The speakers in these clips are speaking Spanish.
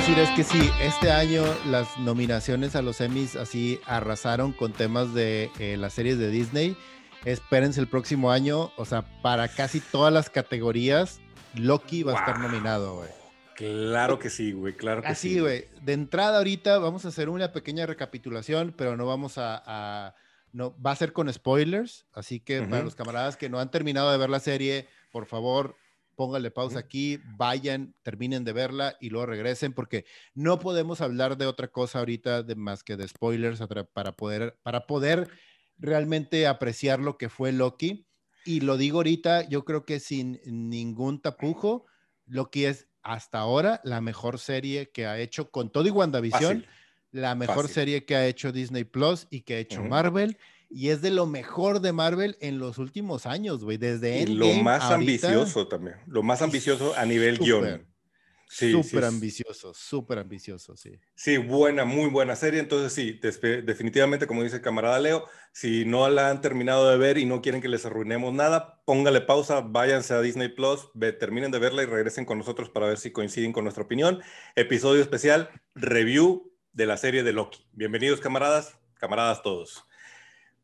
decir es que sí, este año las nominaciones a los Emmys así arrasaron con temas de eh, las series de Disney. Espérense el próximo año, o sea, para casi todas las categorías, Loki va a estar nominado, güey. Claro que sí, güey, claro que Así, sí. güey. De entrada ahorita vamos a hacer una pequeña recapitulación, pero no vamos a, a- no va a ser con spoilers, así que para los camaradas que no han terminado de ver la serie, por favor, pónganle pausa aquí, vayan, terminen de verla y luego regresen porque no podemos hablar de otra cosa ahorita de más que de spoilers para poder para poder realmente apreciar lo que fue Loki y lo digo ahorita, yo creo que sin ningún tapujo, Loki es hasta ahora la mejor serie que ha hecho con todo y WandaVision, Fácil. la mejor Fácil. serie que ha hecho Disney Plus y que ha hecho. Marvel. Y es de lo mejor de Marvel en los últimos años, güey. Desde Y lo más ahorita, ambicioso también. Lo más ambicioso a nivel súper, guion. Sí, súper sí. ambicioso, súper ambicioso, sí. Sí, buena, muy buena serie. Entonces, sí, definitivamente, como dice el camarada Leo, si no la han terminado de ver y no quieren que les arruinemos nada, póngale pausa, váyanse a Disney Plus, ve- terminen de verla y regresen con nosotros para ver si coinciden con nuestra opinión. Episodio especial, review de la serie de Loki. Bienvenidos, camaradas, camaradas todos.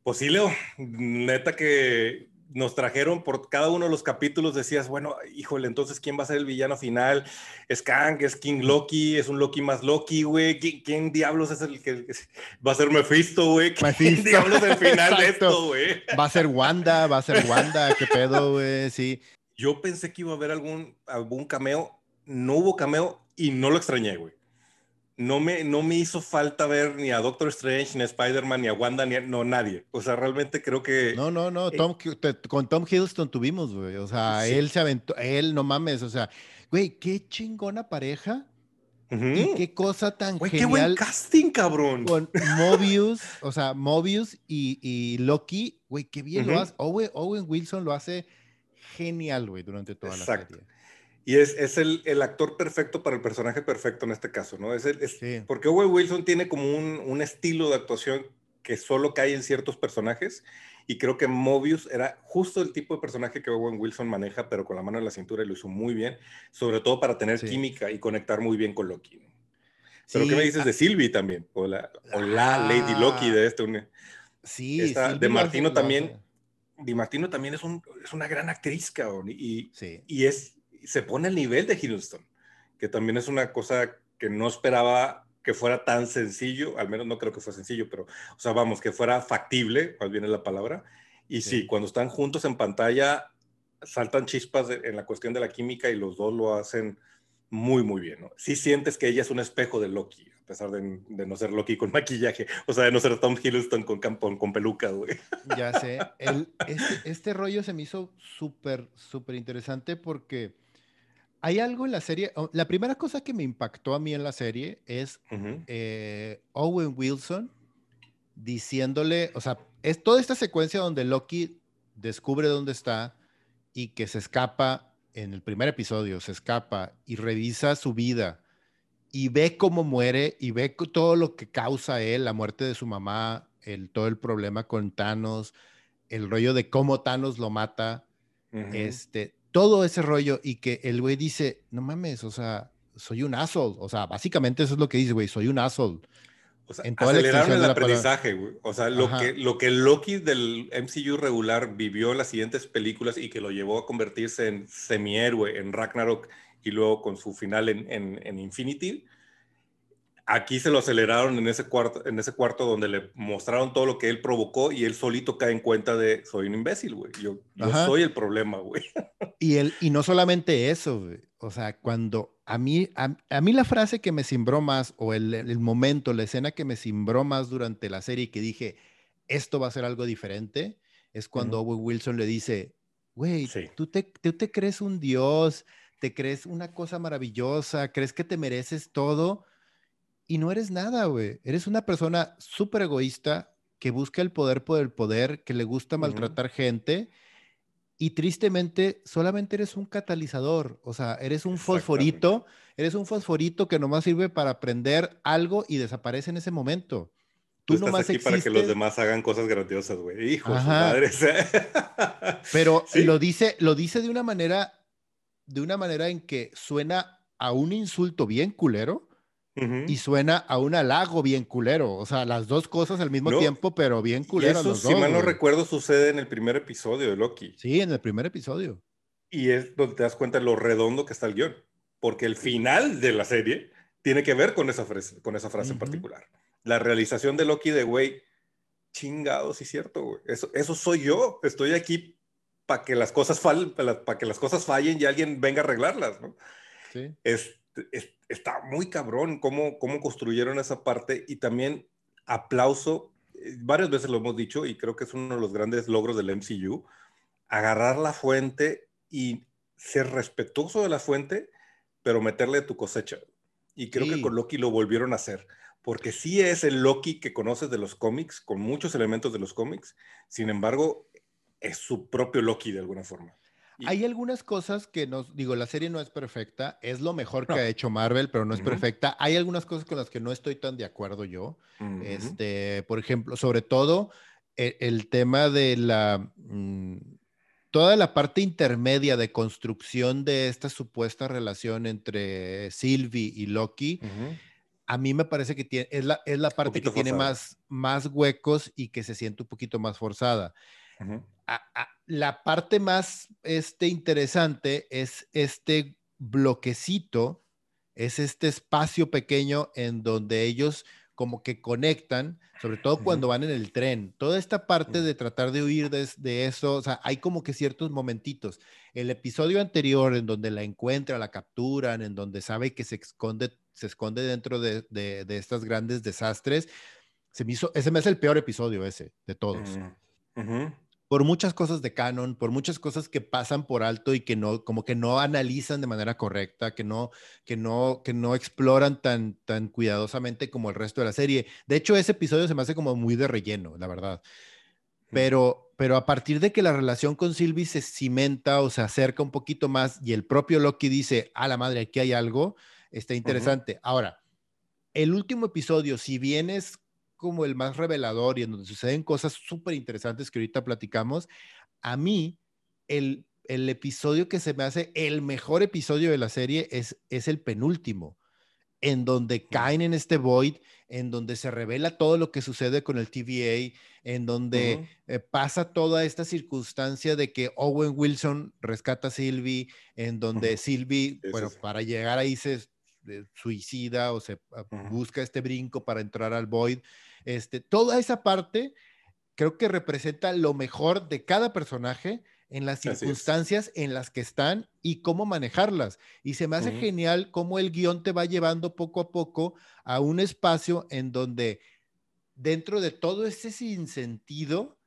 Pues sí, Leo, neta que nos trajeron por cada uno de los capítulos, decías, bueno, híjole, entonces, ¿quién va a ser el villano final? ¿Es Kang? ¿Es King Loki? ¿Es un Loki más Loki, güey? ¿Qui- ¿Quién, diablos es el que va a ser Mephisto, güey? ¿Quién Mephisto. diablos es el final de esto, güey? Va a ser Wanda, va a ser Wanda, qué pedo, güey, sí. Yo pensé que iba a haber algún, algún cameo, no hubo cameo y no lo extrañé, güey. No me, no me hizo falta ver ni a Doctor Strange, ni a Spider-Man, ni a Wanda, ni a no, nadie. O sea, realmente creo que... No, no, no, Eh, Tom, con Tom Hiddleston tuvimos, güey. O sea, Sí. él se aventó, él no mames, o sea, güey, qué chingona pareja qué cosa tan Güey, qué buen genial casting, cabrón. con Mobius, o sea, Mobius y, y Loki, güey, qué bien lo hace. Owen, Owen Wilson lo hace genial, güey, durante toda Exacto. la serie. Y es, es el, el actor perfecto para el personaje perfecto en este caso, ¿no? Es el, es- Sí. Porque Owen Wilson tiene como un, un estilo de actuación que solo cae en ciertos personajes y creo que Mobius era justo el tipo de personaje que Owen Wilson maneja, pero con la mano en la cintura y lo hizo muy bien, sobre todo para tener Sí. química y conectar muy bien con Loki. ¿no? Pero Sí, ¿qué me dices ah, de Sylvie también? O la, o la Lady Loki de este... un- Sí, esta- de Martino también. Di Martino también es, un, es una gran actriz, cabrón, y, Sí. y es, se pone al nivel de Hiddleston, que también es una cosa que no esperaba que fuera tan sencillo, al menos no creo que fue sencillo, pero, o sea, vamos, que fuera factible, más bien es la palabra. Y sí, Sí. cuando están juntos en pantalla, saltan chispas de- en la cuestión de la química y los dos lo hacen muy, muy bien, ¿no? Sí sientes que ella es un espejo de Loki, a pesar de, de no ser Loki con maquillaje, o sea, de no ser Tom Hiddleston con, con peluca, güey. Ya sé. El- este, este rollo se me hizo súper, súper interesante porque hay algo en la serie. La primera cosa que me impactó a mí en la serie es eh, Owen Wilson diciéndole, o sea, es toda esta secuencia donde Loki descubre dónde está y que se escapa en el primer episodio, se escapa y revisa su vida y ve cómo muere y ve todo lo que causa él, la muerte de su mamá, el, todo el problema con Thanos, el rollo de cómo Thanos lo mata, este, todo ese rollo y que el güey dice, no mames, o sea, soy un asshole, o sea, básicamente eso es lo que dice, güey, soy un asshole. O sea, en toda aceleraron el aprendizaje, güey. O sea, lo Ajá. que, lo que Loki del MCU regular vivió en las siguientes películas y que lo llevó a convertirse en semihéroe en Ragnarok y luego con su final en, en, en Infinity, aquí se lo aceleraron en ese, cuarto, en ese cuarto donde le mostraron todo lo que él provocó y él solito cae en cuenta de soy un imbécil, güey. Yo, yo soy el problema, güey. Y, el, y no solamente eso, güey, o sea, cuando a mí, a, a mí la frase que me cimbró más, o el, el momento, la escena que me cimbró más durante la serie y que dije, esto va a ser algo diferente, es cuando Owen Wilson le dice, güey, Sí. tú, te, tú te crees un dios, te crees una cosa maravillosa, crees que te mereces todo y no eres nada, güey. Eres una persona súper egoísta que busca el poder por el poder, que le gusta maltratar gente y tristemente solamente eres un catalizador, o sea, eres un fosforito, eres un fosforito que nomás sirve para prender algo y desaparece en ese momento. Tú, Tú, estás nomás aquí para que los demás hagan cosas grandiosas, güey. Hijo de su Ajá. madre. pero Sí. lo dice, lo dice de una manera, de una manera en que suena a un insulto bien culero, y suena a un halago bien culero. O sea, las dos cosas al mismo tiempo, pero bien culero. eso, si mal no recuerdo, sucede en el primer episodio de Loki. Sí, en el primer episodio. Y es donde te das cuenta de lo redondo que está el guion. Porque el final de la serie tiene que ver con esa frase, con esa frase en particular. La realización de Loki de, güey, chingado, sí es cierto, güey. Eso, eso soy yo. Estoy aquí para que las cosas para que las cosas fallen y alguien venga a arreglarlas, ¿no? Sí. Es, está muy cabrón cómo, cómo construyeron esa parte y también aplauso, eh, varias veces lo hemos dicho y creo que es uno de los grandes logros del MCU, agarrar la fuente y ser respetuoso de la fuente, pero meterle tu cosecha. Y creo que con Loki lo volvieron a hacer, porque sí es el Loki que conoces de los cómics, con muchos elementos de los cómics, sin embargo, es su propio Loki de alguna forma. Hay algunas cosas que nos, digo, la serie no es perfecta, es lo mejor que ha hecho Marvel, pero no es perfecta. Hay algunas cosas con las que no estoy tan de acuerdo yo. Este, por ejemplo, sobre todo e, el, tema de la mm, toda la parte intermedia de construcción de esta supuesta relación entre Sylvie y Loki. A mí me parece que tiene, es, la, es la parte que tiene más, más huecos y que se siente un poquito más forzada la parte más este, interesante es este bloquecito, es este espacio pequeño en donde ellos como que conectan, sobre todo cuando van en el tren. Toda esta parte de tratar de huir de, eso, o sea, hay como que ciertos momentitos. El episodio anterior en donde la encuentra, la capturan, en donde sabe que se esconde, se esconde dentro de, de, estos grandes desastres, se me hizo, ese me es el peor episodio ese de todos por muchas cosas de canon, por muchas cosas que pasan por alto y que no, como que no analizan de manera correcta, que no, que no, que no exploran tan, tan cuidadosamente como el resto de la serie. De hecho, ese episodio se me hace como muy de relleno, la verdad. Pero, pero a partir de que la relación con Sylvie se cimenta o se acerca un poquito más y el propio Loki dice, a la madre, aquí hay algo, está interesante. Ahora, el último episodio, si bien es como el más revelador y en donde suceden cosas súper interesantes que ahorita platicamos, a mí el, el, episodio que se me hace el mejor episodio de la serie es, es el penúltimo, en donde caen en este void, en donde se revela todo lo que sucede con el TVA, en donde eh, pasa toda esta circunstancia de que Owen Wilson rescata a Sylvie, en donde Sylvie, bueno, para llegar ahí se suicida o se ah, busca este brinco para entrar al void. Este, toda esa parte creo que representa lo mejor de cada personaje en las circunstancias en las que están y cómo manejarlas. Y se me hace genial cómo el guion te va llevando poco a poco a un espacio en donde dentro de todo ese sinsentido,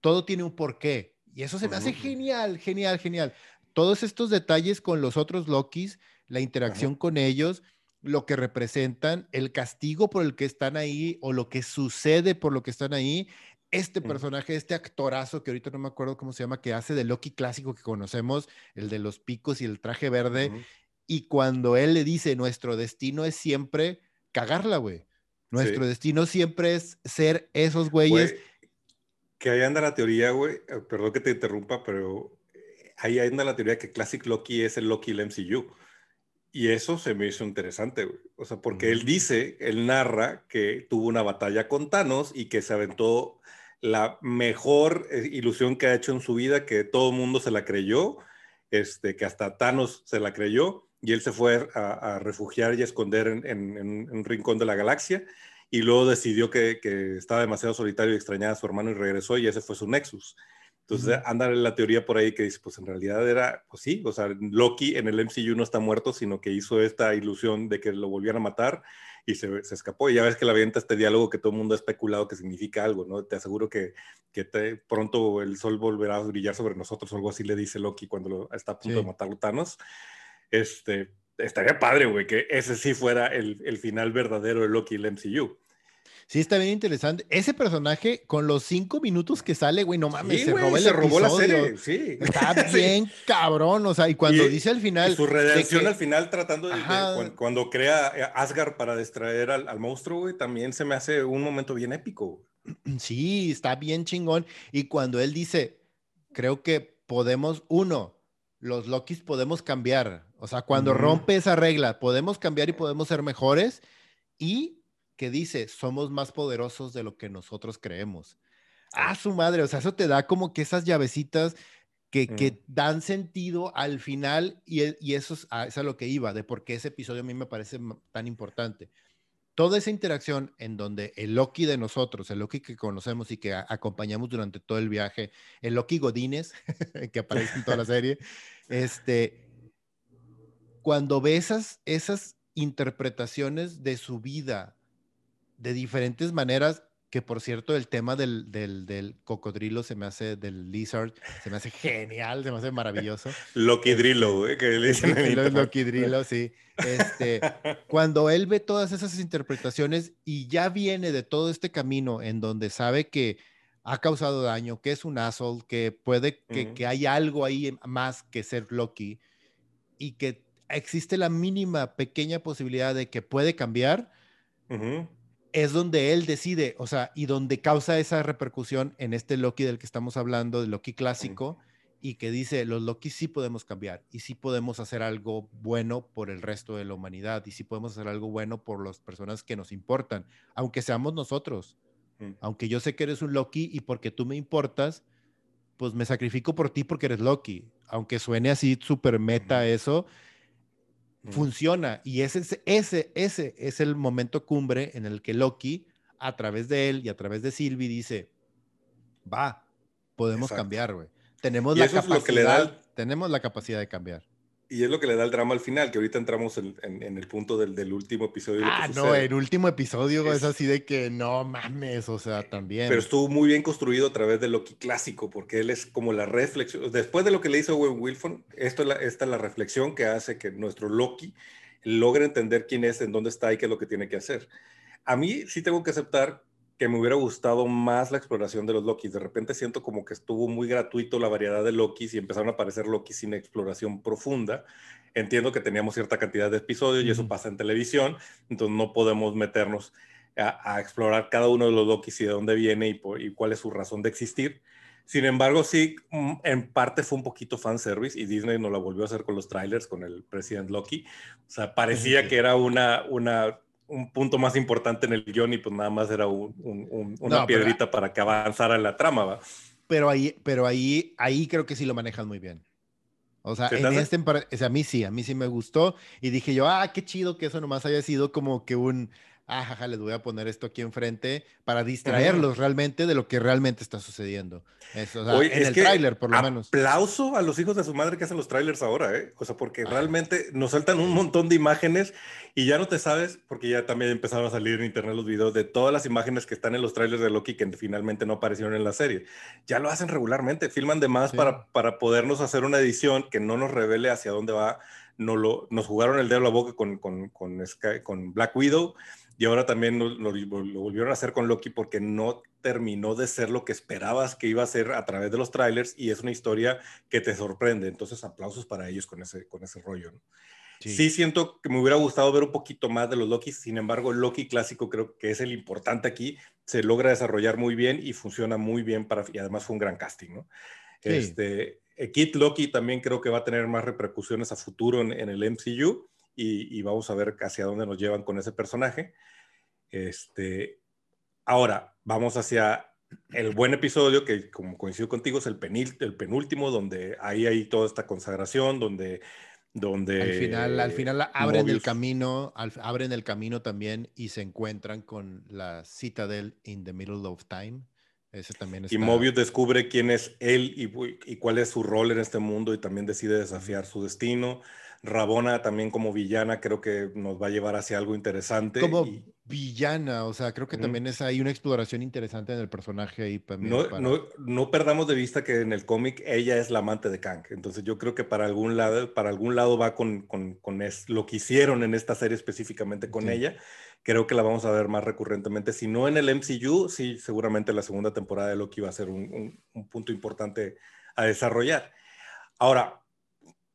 todo tiene un porqué. Y eso se me hace genial, genial, genial. Todos estos detalles con los otros Lokis, la interacción con ellos, lo que representan, el castigo por el que están ahí o lo que sucede por lo que están ahí. Este personaje, este actorazo que ahorita no me acuerdo cómo se llama, que hace de Loki clásico que conocemos, el de los picos y el traje verde. Y cuando él le dice, nuestro destino es siempre cagarla, güey. Nuestro destino siempre es ser esos güeyes. que ahí anda la teoría, güey. Eh, perdón que te interrumpa, pero eh, ahí anda la teoría que Classic Loki es el Loki del MCU. Y eso se me hizo interesante, güey. O sea, porque él dice, él narra que tuvo una batalla con Thanos y que se aventó la mejor eh, ilusión que ha hecho en su vida, que todo el mundo se la creyó, este, que hasta Thanos se la creyó, y él se fue a, refugiar y a esconder en, un rincón de la galaxia, y luego decidió que, que estaba demasiado solitario y extrañaba a su hermano y regresó, y ese fue su Nexus. Entonces anda la teoría por ahí que dice, pues en realidad era, pues sí, o sea, Loki en el MCU no está muerto, sino que hizo esta ilusión de que lo volvieran a matar y se, se escapó. Y ya ves que la avienta este diálogo que todo el mundo ha especulado que significa algo, ¿no? Te aseguro que, que te, pronto el sol volverá a brillar sobre nosotros, o algo así le dice Loki cuando lo, está a punto de matar a Thanos. Este, estaría padre, güey, que ese sí fuera el, el final verdadero de Loki en el MCU. Sí, está bien interesante. Ese personaje, con los cinco minutos que sale, güey, no mames, se, robó, se robó la serie. Sí. Está bien cabrón, o sea, y cuando dice al final. su redención al final, tratando de. cuando, crea eh, Asgard para distraer al, monstruo, güey, también se me hace un momento bien épico. Sí, está bien chingón. Y cuando él dice, creo que podemos, uno, los Lokis podemos cambiar. O sea, cuando rompe esa regla, podemos cambiar y podemos ser mejores y que dice, somos más poderosos de lo que nosotros creemos. Ah, su madre, o sea, eso te da como que esas llavecitas que, que dan sentido al final y, e, y eso es a, es a lo que iba, de por qué ese episodio a mí me parece tan importante. Toda esa interacción en donde el Loki de nosotros, el Loki que conocemos y que acompañamos durante todo el viaje, el Loki Godínez, que aparece en toda la serie, este, cuando ves esas, interpretaciones de su vida de diferentes maneras, que por cierto el tema del, del, cocodrilo se me hace, del lizard, se me hace genial, se me hace maravilloso. Loki Drillo, que le dicen en Loki Drillo, sí. Este, cuando él ve todas esas interpretaciones y ya viene de todo este camino en donde sabe que ha causado daño, que es un asshole, que puede, que, que hay algo ahí más que ser Loki y que existe la mínima pequeña posibilidad de que puede cambiar, es donde él decide, o sea, y donde causa esa repercusión en este Loki del que estamos hablando, del Loki clásico, y que dice, los Loki sí podemos cambiar y sí podemos hacer algo bueno por el resto de la humanidad y sí podemos hacer algo bueno por las personas que nos importan, aunque seamos nosotros. Mm. Aunque yo sé que eres un Loki y porque tú me importas, pues me sacrifico por ti porque eres Loki. Aunque suene así súper meta eso, funciona. Y ese, ese, ese es el momento cumbre en el que Loki, a través de él y a través de Sylvie, dice, va, podemos cambiar, güey. Tenemos la capacidad, tenemos la capacidad de cambiar. Y es lo que le da el drama al final, que ahorita entramos en, el punto del, último episodio. Ah, no, el último episodio es, así de que no mames, o sea, también. Pero estuvo muy bien construido a través de Loki clásico, porque él es como la reflexión. Después de lo que le hizo Owen Wilson, esto es la, esta es la reflexión que hace que nuestro Loki logre entender quién es, en dónde está y qué es lo que tiene que hacer. A mí sí tengo que aceptar que me hubiera gustado más la exploración de los Lokis. De repente siento como que estuvo muy gratuito la variedad de Lokis y empezaron a aparecer Lokis sin exploración profunda. Entiendo que teníamos cierta cantidad de episodios y eso pasa en televisión, entonces no podemos meternos a, explorar cada uno de los Lokis y de dónde viene y, y, cuál es su razón de existir. Sin embargo, sí, mm, en parte fue un poquito fanservice y Disney nos la volvió a hacer con los trailers, con el President Loki. O sea, parecía que era una, una un punto más importante en el guion y pues nada más era una piedrita para que avanzara la trama, ¿va? Pero ahí, pero ahí, ahí creo que sí lo manejan muy bien. O sea, en este, a mí sí, a mí sí me gustó y dije yo, ah, qué chido que eso nomás haya sido como que un, ah, jaja, les voy a poner esto aquí enfrente para distraerlos realmente de lo que realmente está sucediendo. Eso, en el tráiler, por lo menos. Aplauso a los hijos de su madre que hacen los trailers ahora, ¿eh? O sea, porque realmente nos saltan un montón de imágenes y ya no te sabes, porque ya también empezaron a salir en internet los videos de todas las imágenes que están en los trailers de Loki que finalmente no aparecieron en la serie. Ya lo hacen regularmente, filman de más para, para podernos hacer una edición que no nos revele hacia dónde va. No lo, nos jugaron el dedo a la boca con, con, con, con Black Widow y ahora también lo, volvieron a hacer con Loki porque no terminó de ser lo que esperabas que iba a ser a través de los trailers y es una historia que te sorprende. Entonces, aplausos para ellos con ese, con ese rollo. Sí. siento que me hubiera gustado ver un poquito más de los Loki, sin embargo, Loki clásico creo que es el importante aquí, se logra desarrollar muy bien y funciona muy bien para, y además fue un gran casting, ¿no? Este, eh, Kit Loki también creo que va a tener más repercusiones a futuro en, en el MCU y, vamos a ver hacia dónde nos llevan con ese personaje. Este, ahora, vamos hacia el buen episodio, que como coincido contigo, es el, el penúltimo, donde ahí hay toda esta consagración, donde... donde al final, al final abren el camino, abren el camino también y se encuentran con la Citadel in the middle of time. Ese también Y Mobius descubre quién es él y, y, cuál es su rol en este mundo y también decide desafiar su destino. Rabona también como villana creo que nos va a llevar hacia algo interesante. Como villana, o sea, creo que también es ahí una exploración interesante en el personaje ahí. No, no, no, perdamos de vista que en el cómic ella es la amante de Kang, entonces yo creo que para algún lado, para algún lado va con, con, con es, lo que hicieron en esta serie específicamente con ella. Creo que la vamos a ver más recurrentemente. Si no en el MCU, sí, seguramente la segunda temporada de Loki va a ser un, un punto importante a desarrollar. Ahora,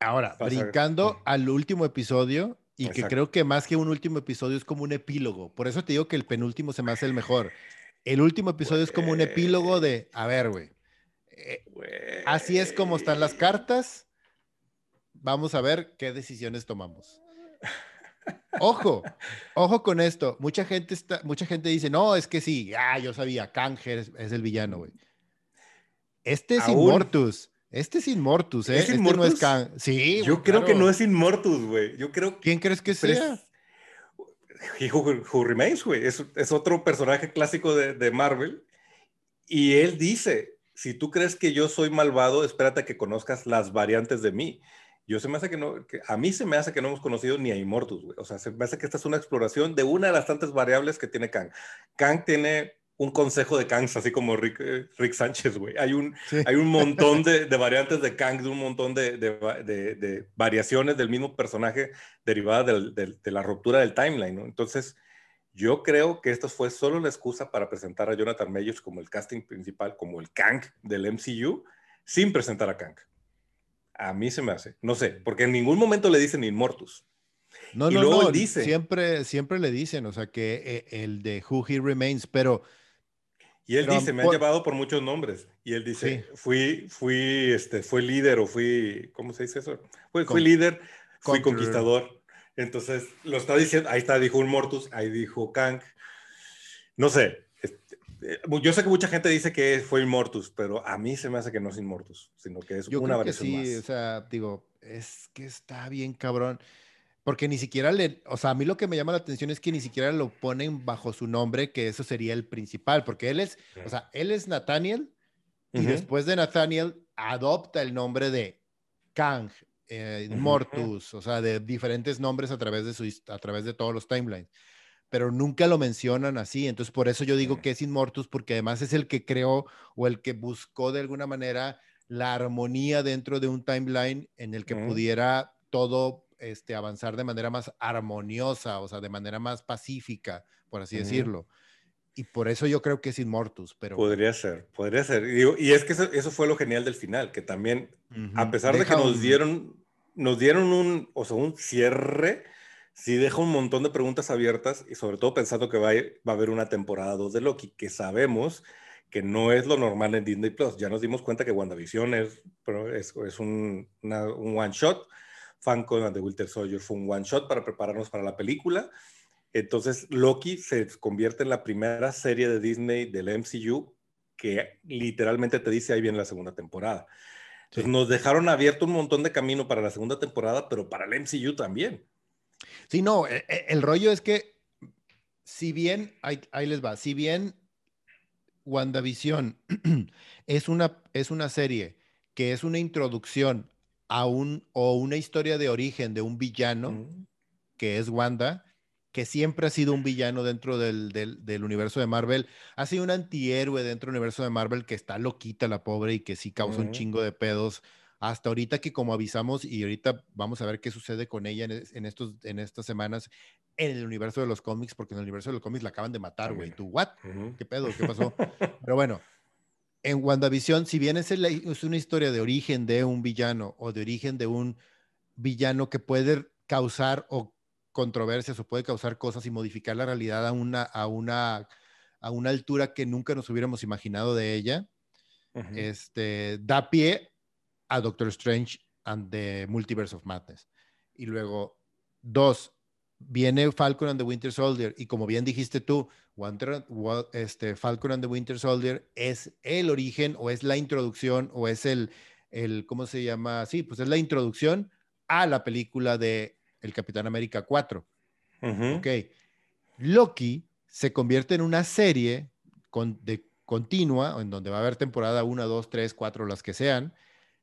Ahora, brincando al último episodio, y que creo que más que un último episodio es como un epílogo. Por eso te digo que el penúltimo se me hace el mejor. El último episodio es como un epílogo de, a ver, güey, eh, así es como están las cartas. Vamos a ver qué decisiones tomamos. Ojo, ojo con esto. Mucha gente está, mucha gente dice, no, es que sí, ah, yo sabía, Kang es, el villano, güey. Este es Inmortus. Este es Inmortus, ¿eh? este no es Kang. Sí. Yo creo que no es Inmortus, güey. Yo creo. ¿Quién crees que sea? Who, Remains, güey. Es, es, otro personaje clásico de, de Marvel. Y él dice, si tú crees que yo soy malvado, espérate a que conozcas las variantes de mí. Yo se me hace que no, que a mí se me hace que no hemos conocido ni a Immortus, güey. O sea, se me hace que esta es una exploración de una de las tantas variables que tiene Kang. Kang tiene un consejo de Kangs, así como Rick, eh, Rick Sánchez, güey. Hay un, hay un montón de, de, variantes de Kang, de un montón de, de, de variaciones del mismo personaje derivadas del, de la ruptura del timeline, ¿no? Entonces, yo creo que esto fue solo la excusa para presentar a Jonathan Majors como el casting principal, como el Kang del MCU, sin presentar a Kang. A mí se me hace. No sé, porque en ningún momento le dicen Inmortus. No, no, no. Dice, siempre, siempre le dicen, o sea, que eh, el de Who He Remains, pero. Y él dice, me ha llevado por muchos nombres. Y él dice, fui, fui, este, fue líder o fui, ¿cómo se dice eso? Fui, fui líder, fui conquistador. Entonces, lo está diciendo, ahí está, dijo Inmortus, ahí dijo Kang. No sé, eh, yo sé que mucha gente dice que fue Immortus, pero a mí se me hace que no es Immortus, sino que es una variación sí, más. o sea, digo, es que está bien cabrón. Porque ni siquiera le, o sea, a mí lo que me llama la atención es que ni siquiera lo ponen bajo su nombre, que eso sería el principal, porque él es, o sea, él es Nathaniel y después de Nathaniel adopta el nombre de Kang, eh, o sea, de diferentes nombres a través de, su, a través de todos los timelines pero nunca lo mencionan así. Entonces, por eso yo digo que es Inmortus, porque además es el que creó o el que buscó de alguna manera la armonía dentro de un timeline en el que pudiera todo este, avanzar de manera más armoniosa, o sea, de manera más pacífica, por así decirlo. Y por eso yo creo que es Inmortus, pero... Podría ser, podría ser. Y, es que eso, fue lo genial del final, que también, a pesar de que nos dieron, nos dieron un, o sea, un cierre, sí deja un montón de preguntas abiertas y sobre todo pensando que va a, va a haber una temporada 2 de Loki, que sabemos que no es lo normal en Disney Plus. Ya nos dimos cuenta que WandaVision es, es, es un, un one shot. Falcon and the Winter Soldier fue un one shot para prepararnos para la película. Entonces, Loki se convierte en la primera serie de Disney del MCU que literalmente te dice ahí viene la segunda temporada. Entonces, nos dejaron abierto un montón de camino para la segunda temporada, pero para el MCU también. Sí, no, e, e, el, rollo es que, si bien, ahí, les va, si bien WandaVision es una, es una serie que es una introducción a un, o una historia de origen de un villano, que es Wanda, que siempre ha sido un villano dentro del, del, universo de Marvel, ha sido un antihéroe dentro del universo de Marvel que está loquita la pobre y que sí causa un chingo de pedos hasta ahorita que como avisamos y ahorita vamos a ver qué sucede con ella en, estos, en estas semanas en el universo de los cómics, porque en el universo de los cómics la acaban de matar, güey. ¿Tú, what? ¿Qué pedo? ¿Qué pasó? Pero bueno, en WandaVision, si bien es, es una historia de origen de un villano o de origen de un villano que puede causar o controversias o puede causar cosas y modificar la realidad a una, a una, a una altura que nunca nos hubiéramos imaginado de ella, este, da pie a Doctor Strange and the Multiverse of Madness. Y luego, dos, viene Falcon and the Winter Soldier. Y como bien dijiste tú, este, Falcon and the Winter Soldier es el origen o es la introducción o es el, el, ¿cómo se llama? Sí, pues es la introducción a la película de El Capitán América 4. Ok. Loki se convierte en una serie con, de continua, en donde va a haber temporada 1, 2, 3, 4, las que sean,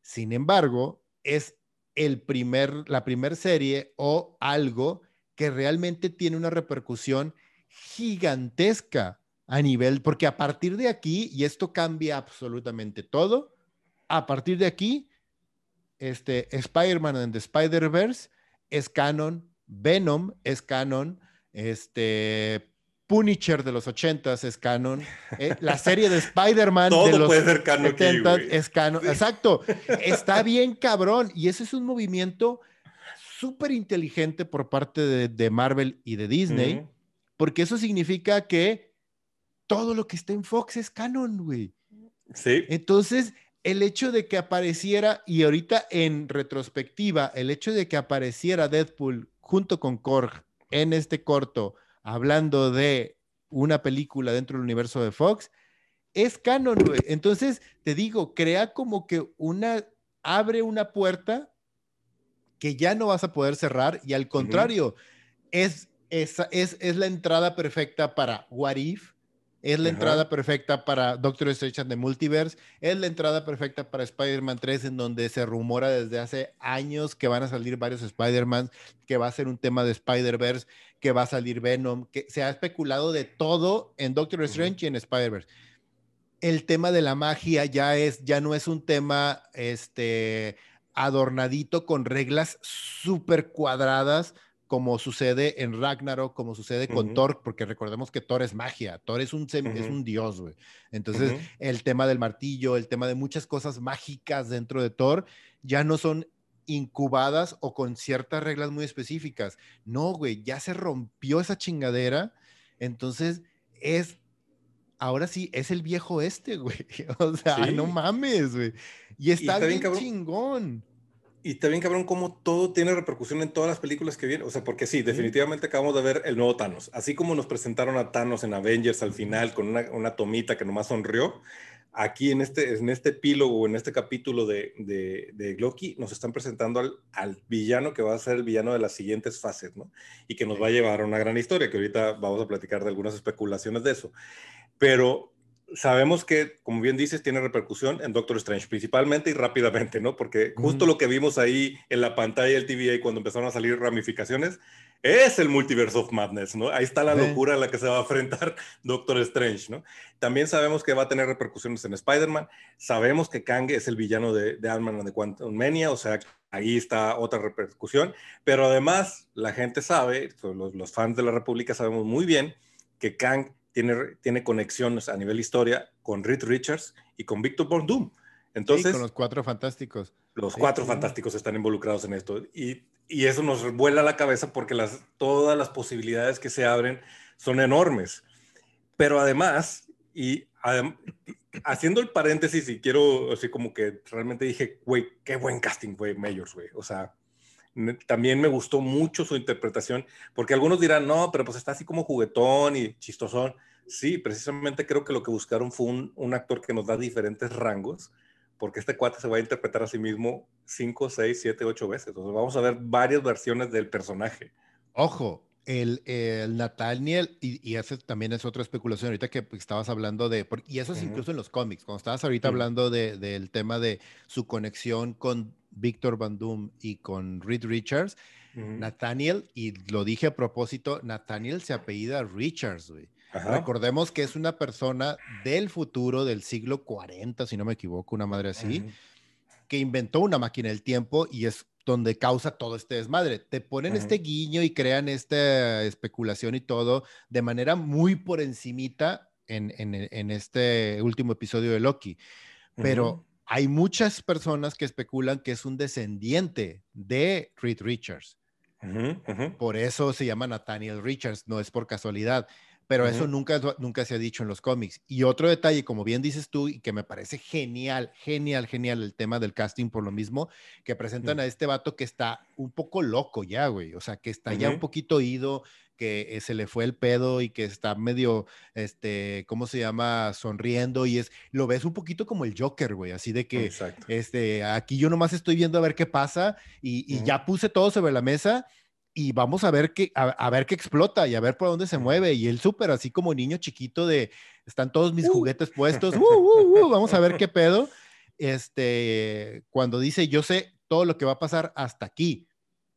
sin embargo, es el primer, la primera serie o algo que realmente tiene una repercusión gigantesca a nivel, porque a partir de aquí, y esto cambia absolutamente todo, a partir de aquí, este, Spider-Man and the Spider-Verse es canon, Venom es canon, este, Punisher de los 80 es canon. Eh, la serie de Spider-Man de los puede ser canon es canon. Exacto. Está bien cabrón. Y ese es un movimiento súper inteligente por parte de, Marvel y de Disney, porque eso significa que todo lo que está en Fox es canon, güey. Sí. Entonces, el hecho de que apareciera, y ahorita en retrospectiva, el hecho de que apareciera Deadpool junto con Korg en este corto hablando de una película dentro del universo de Fox, es canon, güey. Entonces, te digo, crea como que una, abre una puerta que ya no vas a poder cerrar y al contrario, es, es, es, la entrada perfecta para What If, es la entrada perfecta para Doctor Strange and the Multiverse, es la entrada perfecta para Spider-Man 3, en donde se rumora desde hace años que van a salir varios Spider-Man, que va a ser un tema de Spider-Verse, que va a salir Venom, que se ha especulado de todo en Doctor Strange y en Spider-Verse. El tema de la magia ya es, ya no es un tema este, adornadito con reglas súper cuadradas como sucede en Ragnarok, como sucede con Thor, porque recordemos que Thor es magia, Thor es un, es un dios, güey. Entonces, el tema del martillo, el tema de muchas cosas mágicas dentro de Thor, ya no son incubadas o con ciertas reglas muy específicas. No, güey, ya se rompió esa chingadera. Entonces, es ahora sí, es el viejo este, güey. O sea, no mames, güey. Y está, bien, chingón. Y está bien, cabrón, cómo todo tiene repercusión en todas las películas que vienen. O sea, porque sí, definitivamente acabamos de ver el nuevo Thanos. Así como nos presentaron a Thanos en Avengers al final con una, una tomita que nomás sonrió, aquí en este, en este epílogo, en este capítulo de, de, de Loki, nos están presentando al, al, villano que va a ser el villano de las siguientes fases, ¿no? Y que nos va a llevar a una gran historia, que ahorita vamos a platicar de algunas especulaciones de eso pero sabemos que, como bien dices, tiene repercusión en Doctor Strange, principalmente y rápidamente, ¿no? Porque justo lo que vimos ahí en la pantalla del TVA cuando empezaron a salir ramificaciones es el Multiverse of Madness, ¿no? Ahí está la locura a la que se va a enfrentar Doctor Strange, ¿no? También sabemos que va a tener repercusiones en Spider-Man, sabemos que Kang es el villano de, de Ant-Man de Quantum Mania, o sea, ahí está otra repercusión, pero además la gente sabe, los, los fans de la República sabemos muy bien que Kang tiene, conexiones a nivel historia con Reed Richards y con Victor Von Doom. Entonces, con los cuatro fantásticos. Los cuatro fantásticos están involucrados en esto. Y, y, eso nos vuela la cabeza porque las, todas las posibilidades que se abren son enormes. Pero además, y haciendo el paréntesis, y quiero, así como que realmente dije, güey, qué buen casting fue Mayors, güey. O sea, también me gustó mucho su interpretación, porque algunos dirán, no, pero pues está así como juguetón y chistosón. Sí, precisamente creo que lo que buscaron fue un, actor que nos da diferentes rangos, porque este cuate se va a interpretar a sí mismo 5, 6, 7, 8 veces. Entonces vamos a ver varias versiones del personaje. Ojo, el, el Nathaniel, y, y esa también es otra especulación ahorita que estabas hablando de, y eso es incluso en los cómics, cuando estabas ahorita hablando de, del tema de su conexión con Víctor Van Doom y con Reed Richards, Nathaniel, y lo dije a propósito, Nathaniel se apellida Richards, güey. Recordemos que es una persona del futuro del siglo 40, si no me equivoco, una madre así, que inventó una máquina del tiempo y es donde causa todo este desmadre. Te ponen este guiño y crean esta especulación y todo de manera muy por encimita en, en, este último episodio de Loki. Pero hay muchas personas que especulan que es un descendiente de Reed Richards. Por eso se llama Nathaniel Richards, no es por casualidad. Pero eso nunca, nunca se ha dicho en los cómics. Y otro detalle, como bien dices tú, y que me parece genial, genial, genial el tema del casting por lo mismo, que presentan a este vato que está un poco loco ya, güey. O sea, que está ya un poquito ido, que eh, se le fue el pedo y que está medio, este, ¿cómo se llama? Sonriendo y es, lo ves un poquito como el Joker, güey, así de que, este, aquí yo nomás estoy viendo a ver qué pasa y, ya puse todo sobre la mesa y vamos a ver qué, a, ver qué explota y a ver por dónde se mueve. Y el súper, así como niño chiquito de, están todos mis uh. juguetes puestos, uh, uh, vamos a ver qué pedo. Este, cuando dice, yo sé todo lo que va a pasar hasta aquí.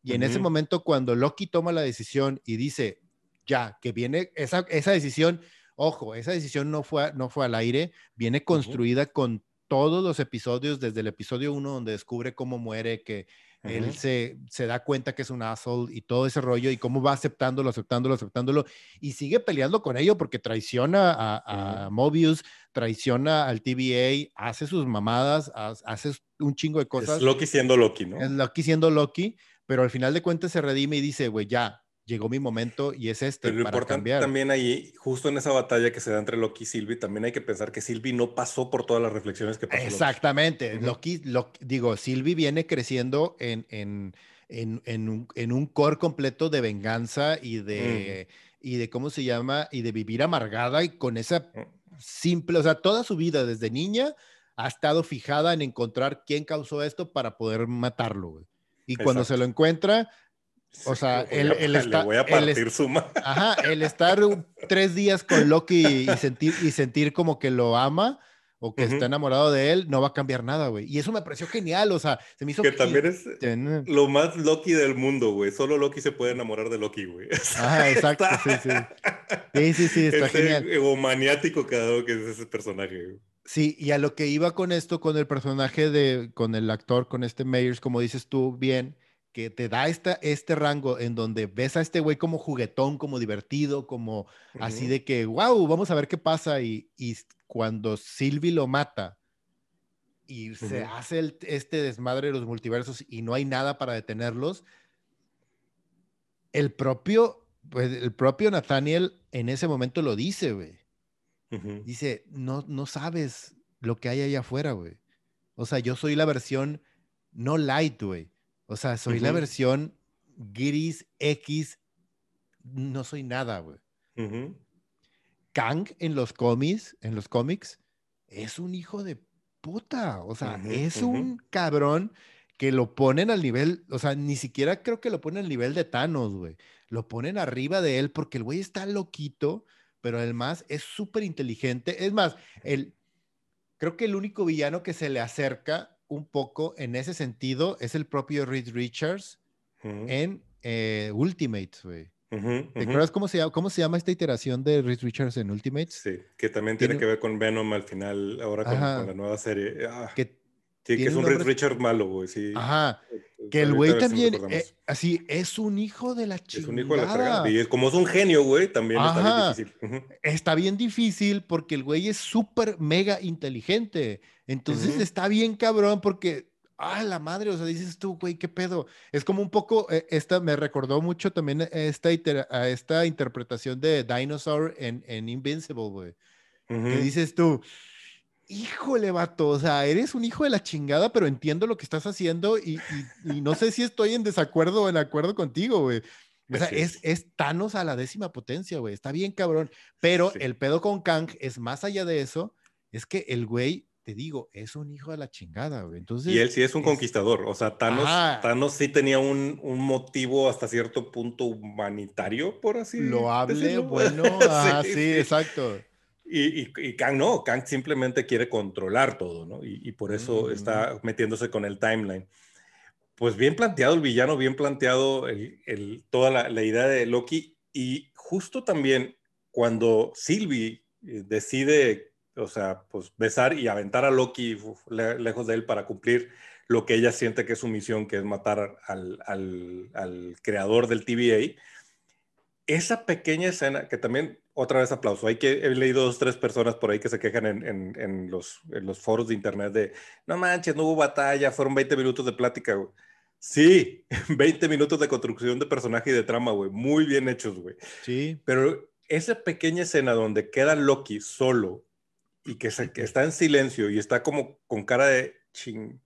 Y en ese momento, cuando Loki toma la decisión y dice, ya, que viene esa, esa decisión, ojo, esa decisión no fue, no fue al aire, viene construida con todos los episodios, desde el episodio 1 donde descubre cómo muere, que él se, se, da cuenta que es un asshole y todo ese rollo y cómo va aceptándolo, aceptándolo, aceptándolo y sigue peleando con ello porque traiciona a, a Mobius, traiciona al TVA, hace sus mamadas, hace un chingo de cosas. Es Loki siendo Loki, ¿no? Es Loki siendo Loki, pero al final de cuentas se redime y dice, güey, ya, llegó mi momento y es este. Pero lo para importante cambiar. también ahí, justo en esa batalla que se da entre Loki y Sylvie, también hay que pensar que Sylvie no pasó por todas las reflexiones que pasó. Exactamente. Loki, digo, Sylvie viene creciendo en, en, en, un, en, un, core completo de venganza y de, y de, ¿cómo se llama? Y de vivir amargada y con esa mm. simple, o sea, toda su vida desde niña ha estado fijada en encontrar quién causó esto para poder matarlo, güey. Y cuando se lo encuentra, o sea, él, está. Le voy a partir suma. Ajá, el estar tres días con Loki y sentir, y sentir como que lo ama o que está enamorado de él, no va a cambiar nada, güey. Y eso me pareció genial, o sea, se me hizo... Que también es lo más Loki del mundo, güey. Solo Loki se puede enamorar de Loki, güey. Ajá, exacto, sí, sí. Sí, sí, sí, está genial. Ego maniático cada que es ese personaje, güey. Sí, y a lo que iba con esto, con el personaje de, con el actor, con este Mayers, como dices tú bien, que te da esta, este rango en donde ves a este güey como juguetón, como divertido, como así de que, wow, vamos a ver qué pasa. Y, y cuando Sylvie lo mata y se hace este desmadre de los multiversos y no hay nada para detenerlos, el propio, pues, el propio Nathaniel en ese momento lo dice, güey. Dice, no, no sabes lo que hay allá afuera, güey. O sea, yo soy la versión no light, güey. O sea, soy la versión gris X, no soy nada, güey. Kang en los cómics, en los cómics, es un hijo de puta. O sea, es un cabrón que lo ponen al nivel, o sea, ni siquiera creo que lo ponen al nivel de Thanos, güey. Lo ponen arriba de él porque el güey está loquito, pero además es súper inteligente. Es más, el, creo que el único villano que se le acerca un poco en ese sentido es el propio Reed Richards en eh, Ultimates, güey. ¿Te acuerdas cómo se, llama, cómo se llama esta iteración de Reed Richards en Ultimates? Sí, que también tiene, que ver con Venom al final, ahora con, la nueva serie. Ah. Que Sí, que es un Reed Richards malo, güey, sí. Ajá. Que el güey también, eh, así, es un hijo de la chingada. Es un hijo de la fregada. Y como es un genio, güey, también está bien difícil. Está bien difícil porque el güey es súper mega inteligente. Entonces está bien cabrón porque, ah, la madre, o sea, dices tú, güey, qué pedo. Es como un poco, eh, esta me recordó mucho también esta, a esta interpretación de Dinosaur en, en Invincible, güey. Que dices tú, híjole, vato, o sea, eres un hijo de la chingada, pero entiendo lo que estás haciendo y, no sé si estoy en desacuerdo o en acuerdo contigo, güey. O sea, es, es, Thanos a la décima potencia, güey. Está bien, cabrón. Pero el pedo con Kang es más allá de eso, es que el güey, te digo, es un hijo de la chingada, güey. Entonces, y él sí es un conquistador. O sea, Thanos, Thanos sí tenía un, un, motivo hasta cierto punto humanitario, por así Lo hable, bueno. sí, exacto. Y, y, Kang no, Kang simplemente quiere controlar todo, ¿no? Y, por eso está mm. metiéndose con el timeline. Pues bien planteado el villano, bien planteado el, toda la, idea de Loki. Y justo también cuando Sylvie eh, decide, o sea, pues besar y aventar a Loki lejos de él para cumplir lo que ella siente que es su misión, que es matar al, al, al creador del TVA. Esa pequeña escena, que también otra vez aplauso. Hay que, he leído dos, tres personas por ahí que se quejan en, en, los, en los foros de internet de, no manches, no hubo batalla, fueron 20 minutos de plática, güey. Sí, 20 minutos de construcción de personaje y de trama, güey. Muy bien hechos, güey. Sí. Pero esa pequeña escena donde queda Loki solo y que, se, que está en silencio y está como con cara de ching,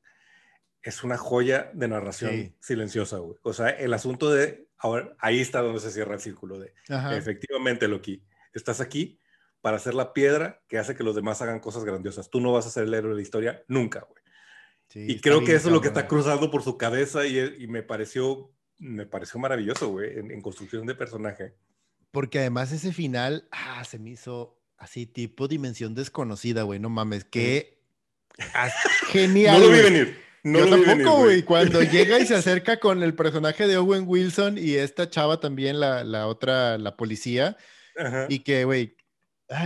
es una joya de narración silenciosa, güey. O sea, el asunto de, ahora, ahí está donde se cierra el círculo de, efectivamente, Loki estás aquí para ser la piedra que hace que los demás hagan cosas grandiosas. Tú no vas a ser el héroe de la historia nunca, güey. y creo que eso es lo que está cruzando por su cabeza y, me pareció me pareció maravilloso, güey, en, construcción de personaje. Porque además ese final, ah, se me hizo así tipo dimensión desconocida, güey, no mames, qué genial. no lo vi venir. No Yo tampoco, güey. Cuando llega y se acerca con el personaje de Owen Wilson y esta chava también, la, la otra, la policía, y que, güey,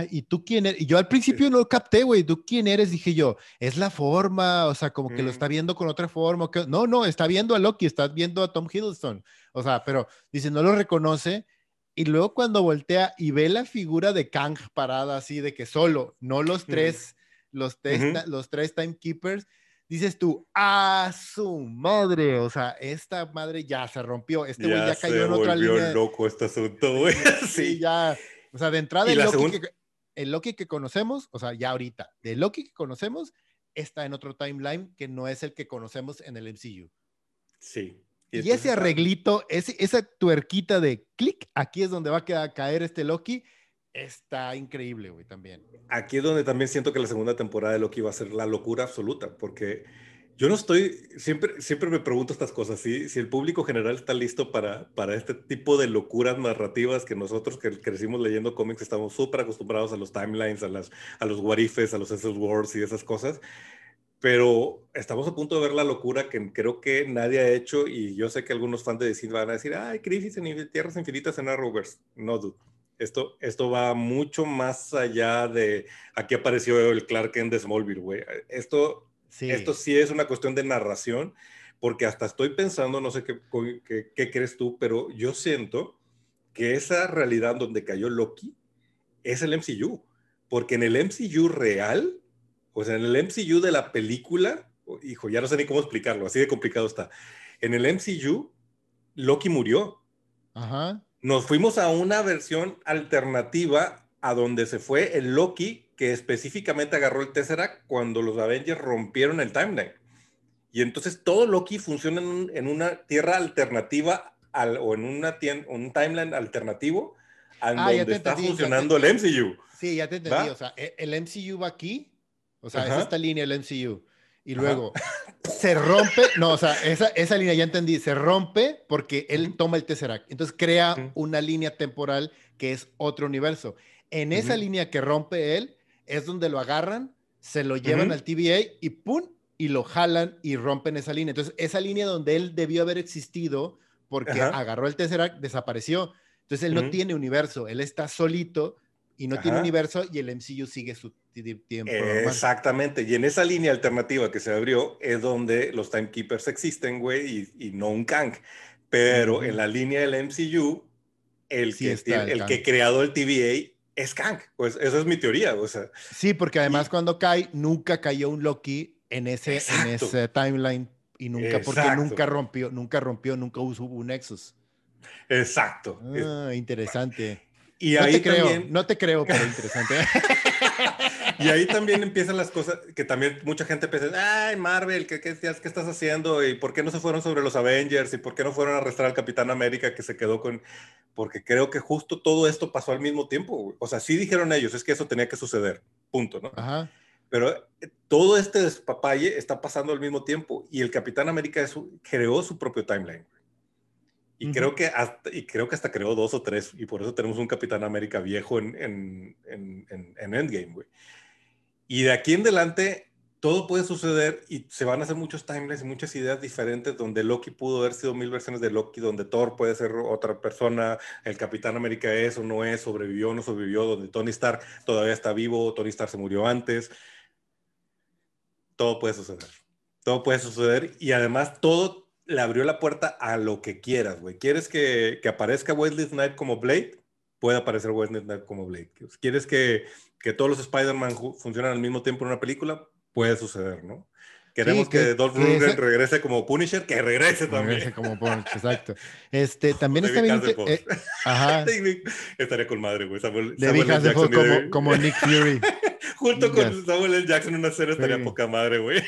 ¿y tú quién eres? Y yo al principio no lo capté, güey, ¿tú quién eres? Dije yo, es la forma, o sea, como que lo está viendo con otra forma. Que... No, no, está viendo a Loki, está viendo a Tom Hiddleston. O sea, pero dice, no lo reconoce. Y luego cuando voltea y ve la figura de Kang parada así, de que solo, no los tres, los, tres los tres timekeepers, dices tú, ¡ah, su madre! O sea, esta madre ya se rompió. Este güey ya, cayó en otra línea. loco este asunto, güey. sí, ya. O sea, de entrada, el Loki, que, el Loki, que, conocemos, o sea, ya ahorita, de Loki que conocemos, está en otro timeline que no es el que conocemos en el MCU. Sí. Y, ese arreglito, ese, esa tuerquita de clic, aquí es donde va a caer este Loki, está increíble, güey, también. Aquí es donde también siento que la segunda temporada de Loki va a ser la locura absoluta, porque yo no estoy, siempre, siempre me pregunto estas cosas, ¿sí? si el público general está listo para, para este tipo de locuras narrativas que nosotros que crecimos leyendo cómics estamos súper acostumbrados a los timelines, a, las, a los warifes, a los Essence Wars y esas cosas, pero estamos a punto de ver la locura que creo que nadie ha hecho y yo sé que algunos fans de DC van a decir, ay, crisis en Tierras Infinitas en Arrowverse. No, dude. Esto, esto va mucho más allá de aquí apareció el Clark Kent de Smallville, güey. Esto esto sí es una cuestión de narración, porque hasta estoy pensando, no sé qué, qué, crees tú, pero yo siento que esa realidad donde cayó Loki es el MCU, porque en el MCU real, o sea, en el MCU de la película, hijo, ya no sé ni cómo explicarlo, así de complicado está. En el MCU, Loki murió. Ajá. Nos fuimos a una versión alternativa a donde se fue el Loki que específicamente agarró el Tesseract cuando los Avengers rompieron el timeline. Y entonces todo Loki funciona en, una tierra alternativa al, o en una un timeline alternativo a ah, donde está funcionando el MCU. Sí, ya te entendí. O sea, e, el MCU va aquí, o sea, es esta línea el MCU. Y luego se rompe, no, o sea, esa, esa, línea ya entendí, se rompe porque él toma el Tesseract. Entonces crea una línea temporal que es otro universo. En esa línea que rompe él, es donde lo agarran, se lo llevan al TVA y ¡pum! y lo jalan y rompen esa línea. Entonces, esa línea donde él debió haber existido porque agarró el Tesseract, desapareció. Entonces, él no tiene universo, él está solito y no tiene universo y el MCU sigue su tiempo. Exactamente, y en esa línea alternativa que se abrió es donde los Timekeepers existen, güey, y, no un Kang. Pero en la línea del MCU, el, que, el, el que creado el TVA es Kang. Pues esa es mi teoría. O sea, sí, porque además cuando cae, nunca cayó un Loki en ese, en ese timeline y nunca, porque nunca rompió, nunca rompió, nunca hubo un Nexus. Exacto. Ah, interesante. Y no te creo, no te creo, pero interesante. y ahí también empiezan las cosas que también mucha gente piensa, ay, Marvel, ¿qué, qué, qué, estás haciendo? ¿Y por qué no se fueron sobre los Avengers? ¿Y por qué no fueron a arrestar al Capitán América que se quedó con...? Porque creo que justo todo esto pasó al mismo tiempo. O sea, sí dijeron ellos, es que eso tenía que suceder, punto, ¿no? Ajá. Pero eh, todo este despapalle está pasando al mismo tiempo y el Capitán América creó su propio timeline. Y, creo que hasta, y creo que hasta creó dos o tres, y por eso tenemos un Capitán América viejo en, en, en, en Endgame, güey. Y de aquí en adelante, todo puede suceder y se van a hacer muchos timelines y muchas ideas diferentes donde Loki pudo haber sido mil versiones de Loki, donde Thor puede ser otra persona, el Capitán América es o no es, sobrevivió o no sobrevivió, donde Tony Stark todavía está vivo, Tony Stark se murió antes. Todo puede suceder. Todo puede suceder y además todo le abrió la puerta a lo que quieras, güey. ¿Quieres que, que aparezca Wesley Knight como Blade? Puede aparecer Wesley Knight como Blade. ¿Quieres que, que todos los Spider-Man funcionen al mismo tiempo en una película? Puede suceder, ¿no? Queremos que, que Dolph Lundgren regrese como Punisher, que regrese también. Regrese como Punisher, exacto. Este, también está bien... Eh, ajá. Estaría con madre, güey. Samuel, Samuel Jackson como, como Nick Fury. Junto con Samuel L. Jackson en una serie estaría poca madre, güey.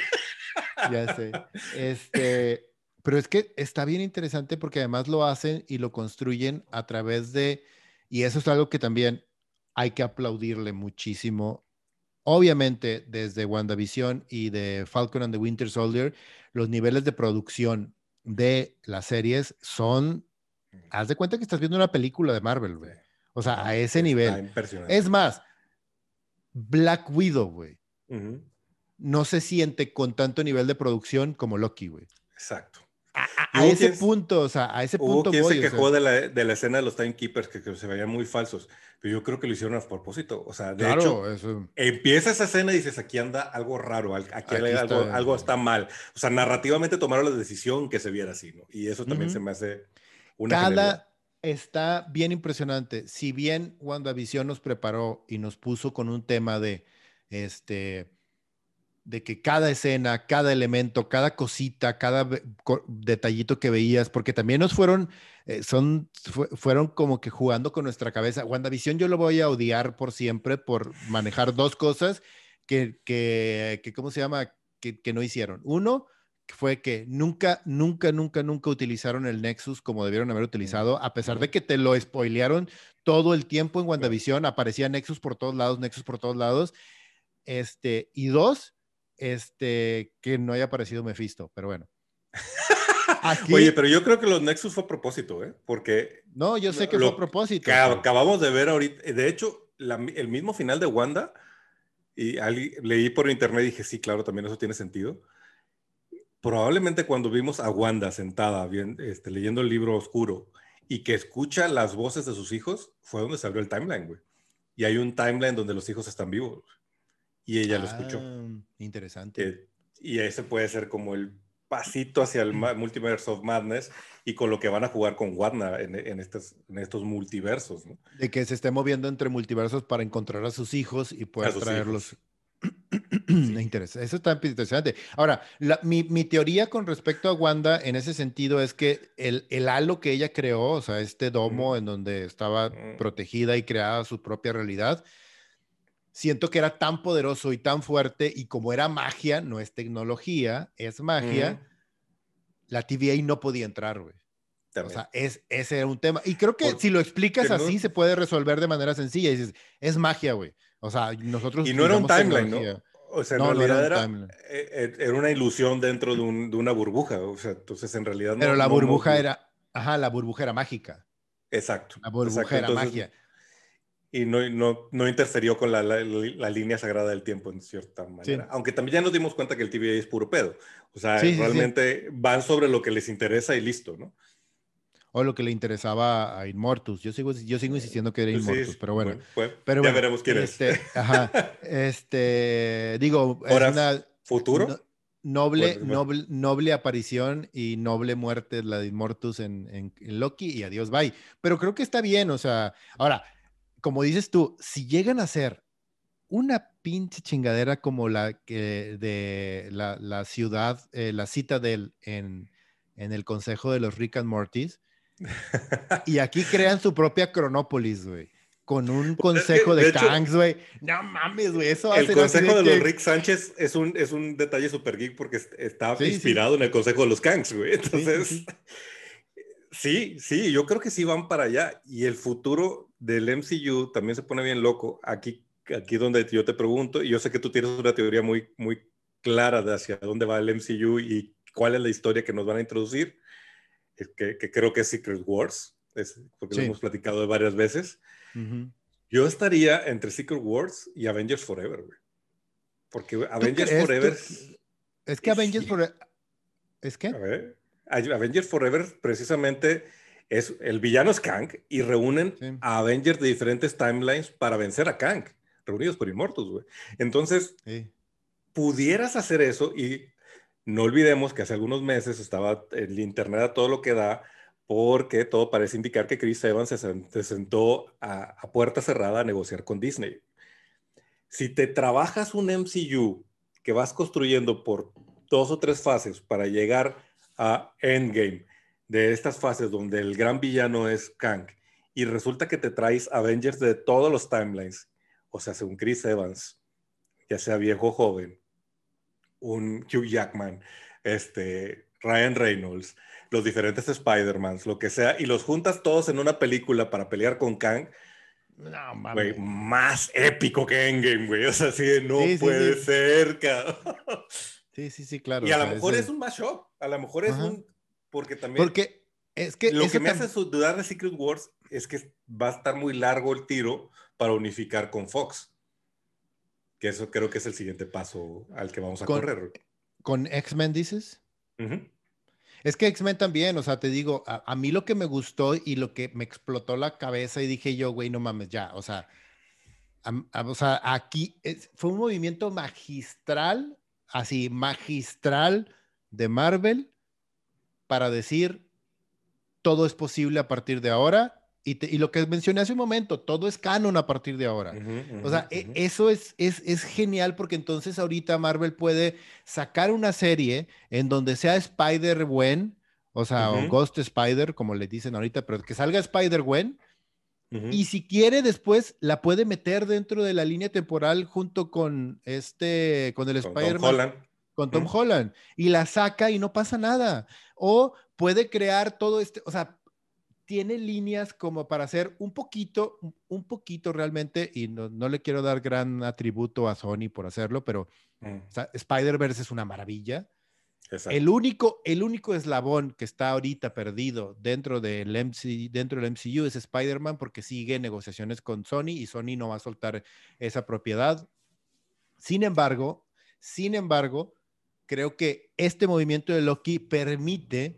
ya sé. Este, pero es que está bien interesante porque además lo hacen y lo construyen a través de, y eso es algo que también hay que aplaudirle muchísimo. Obviamente, desde WandaVision y de Falcon and the Winter Soldier, los niveles de producción de las series son, haz de cuenta que estás viendo una película de Marvel, güey. O sea, a ese nivel. Es más, Black Widow, güey. No se siente con tanto nivel de producción como Loki, güey. Exacto a, ese punto, o sea, a ese punto. Hubo quien se quejó de, la, de, la, escena de los timekeepers que, que, se veían muy falsos, pero yo creo que lo hicieron a propósito. O sea, de hecho, empieza esa escena y dices, aquí anda algo raro, aquí, algo, está, algo, está mal. O sea, narrativamente tomaron la decisión que se viera así, ¿no? Y eso también se me hace una. Cada está bien impresionante. Si bien WandaVision nos preparó y nos puso con un tema de este de que cada escena, cada elemento, cada cosita, cada detallito que veías, porque también nos fueron, eh, son, fueron como que jugando con nuestra cabeza. WandaVision yo lo voy a odiar por siempre por manejar dos cosas que, que, que ¿cómo se llama? Que, que, no hicieron. Uno, fue que nunca, nunca, nunca, nunca utilizaron el Nexus como debieron haber utilizado, a pesar de que te lo spoilearon todo el tiempo en WandaVision, aparecía Nexus por todos lados, Nexus por todos lados. Este, y dos, este, que no haya aparecido Mephisto, pero bueno. Oye, pero yo creo que los Nexus fue a propósito, ¿eh? Porque... No, yo sé que fue a propósito. acabamos de ver ahorita, de hecho, el mismo final de Wanda, y leí por internet y dije, sí, claro, también eso tiene sentido. Probablemente cuando vimos a Wanda sentada bien, este, leyendo el libro oscuro y que escucha las voces de sus hijos, fue donde se abrió el timeline, güey. Y hay un timeline donde los hijos están vivos. Y ella lo escuchó. Ah, interesante. Eh, y ese puede ser como el pasito hacia el Multiverse of Madness y con lo que van a jugar con Warner en, estos, en estos multiversos. ¿no? De que se esté moviendo entre multiversos para encontrar a sus hijos y poder traerlos. Eso está interesante. Ahora, mi, mi, teoría con respecto a Wanda en ese sentido es que el, el halo que ella creó, o sea, este domo en donde estaba protegida y creada su propia realidad, siento que era tan poderoso y tan fuerte y como era magia, no es tecnología, es magia, la TVA no podía entrar, güey. O sea, es, ese era un tema. Y creo que si lo explicas así, se puede resolver de manera sencilla. Y dices, es magia, güey. O sea, nosotros... Y no era un timeline, ¿no? O sea, en realidad era, eh, eh, era, una ilusión dentro de, un, de, una burbuja. O sea, entonces en realidad no... Pero la burbuja era... Ajá, la burbuja era mágica. Exacto. La burbuja era magia y no, no, no interferió con la, la, línea sagrada del tiempo en cierta manera. Aunque también ya nos dimos cuenta que el TVA es puro pedo. O sea, realmente van sobre lo que les interesa y listo, ¿no? O lo que le interesaba a Inmortus. Yo sigo, yo sigo insistiendo que era pues Inmortus, pero bueno. pero ya veremos quién este, es. Ajá, este, digo, es una... ¿Futuro? noble, noble, noble aparición y noble muerte la de Inmortus en, en, en Loki y adiós, bye. Pero creo que está bien, o sea, ahora como dices tú, si llegan a ser una pinche chingadera como la que de la, ciudad, eh, la cita del en, en el consejo de los Rick and Mortys, y aquí crean su propia Cronópolis, güey con un pues consejo de, Kangs, güey. No mames, güey, eso El consejo de los Rick Sánchez es un, es un detalle super geek porque está inspirado en el consejo de los Kangs, güey. Entonces, sí, sí, yo creo que sí van para allá. Y el futuro del MCU también se pone bien loco. Aquí, aquí donde yo te pregunto, y yo sé que tú tienes una teoría muy, muy clara de hacia dónde va el MCU y cuál es la historia que nos van a introducir, que, que creo que es Secret Wars, es, porque lo hemos platicado de varias veces. Yo estaría entre Secret Wars y Avengers Forever, güey. Porque Avengers Forever... Es que Avengers Forever... ¿Es que? Avengers Forever precisamente es el villano es Kang y reúnen a Avengers de diferentes timelines para vencer a Kang, reunidos por Immortus, güey. Entonces, pudieras hacer eso y no olvidemos que hace algunos meses estaba el internet a todo lo que da porque todo parece indicar que Chris Evans se, sentó a, a, puerta cerrada a negociar con Disney. Si te trabajas un MCU que vas construyendo por dos o tres fases para llegar a Endgame, de estas fases donde el gran villano es Kang y resulta que te traes Avengers de todos los timelines, o sea, un Chris Evans, ya sea viejo o joven, un Hugh Jackman, este, Ryan Reynolds, los diferentes Spider-Mans, lo que sea, y los juntas todos en una película para pelear con Kang. No, más épico que Endgame, güey. O sea, sí, no puede ser, Sí, sí, sí, claro. Y a lo mejor es, un mashup, a lo mejor es un porque también. Porque es que. Lo que me hace dudar de Secret Wars es que va a estar muy largo el tiro para unificar con Fox. Que eso creo que es el siguiente paso al que vamos a correr. ¿Con X-Men dices? Es que X-Men también, o sea, te digo, a, mí lo que me gustó y lo que me explotó la cabeza y dije yo, güey, no mames, ya, o sea, o sea, aquí fue un movimiento magistral, así, magistral de Marvel para decir todo es posible a partir de ahora. Y, lo que mencioné hace un momento, todo es canon a partir de ahora. o sea, e, eso es, es, es, genial porque entonces ahorita Marvel puede sacar una serie en donde sea Spider-Gwen, o sea, o Ghost Spider, como le dicen ahorita, pero que salga Spider-Gwen. Y si quiere después la puede meter dentro de la línea temporal junto con este, con el Spider-Man con Tom Holland y la saca y no pasa nada. O puede crear todo este, o sea, tiene líneas como para hacer un poquito, un poquito realmente, y no, le quiero dar gran atributo a Sony por hacerlo, pero mm. Spider-Verse es una maravilla. El único, el único eslabón que está ahorita perdido dentro del, dentro del MCU es Spider-Man porque sigue negociaciones con Sony y Sony no va a soltar esa propiedad. Sin embargo, sin embargo, creo que este movimiento de Loki permite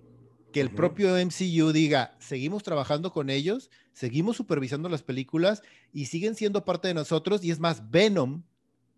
que el propio MCU diga, seguimos trabajando con ellos, seguimos supervisando las películas y siguen siendo parte de nosotros. Y es más, Venom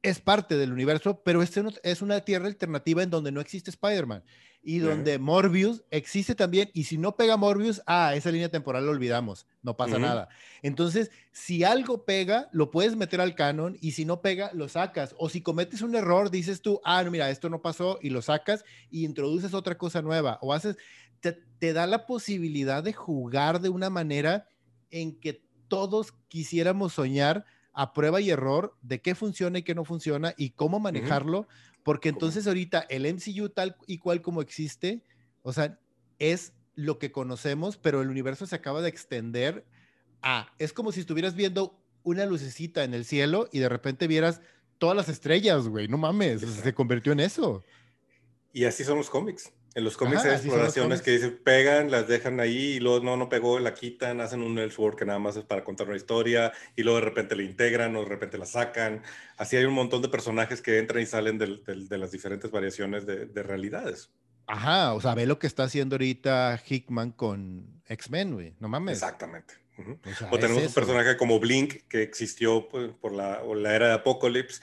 es parte del universo, pero este es una tierra alternativa en donde no existe Spider-Man y donde Morbius existe también. Y si no pega Morbius, ah, esa línea temporal la olvidamos, no pasa nada. Entonces, si algo pega, lo puedes meter al canon y si no pega, lo sacas. O si cometes un error, dices tú, ah, mira, esto no pasó y lo sacas y introduces otra cosa nueva o haces te, da la posibilidad de jugar de una manera en que todos quisiéramos soñar a prueba y error de qué funciona y qué no funciona y cómo manejarlo, porque entonces ahorita el MCU tal y cual como existe, o sea, es lo que conocemos, pero el universo se acaba de extender a, es como si estuvieras viendo una lucecita en el cielo y de repente vieras todas las estrellas, güey, no mames, se convirtió en eso. Y así son los cómics. En los cómics hay exploraciones que dicen, pegan, las dejan ahí y luego no, no pegó, la quitan, hacen un Elseworld que nada más es para contar una historia y luego de repente la integran o de repente la sacan. Así hay un montón de personajes que entran y salen de, las diferentes variaciones de, de, realidades. Ajá, o sea, ve lo que está haciendo ahorita Hickman con X-Men, güey, no mames. Exactamente o, tenemos un personaje como Blink que existió pues, por la, la, era de Apocalypse.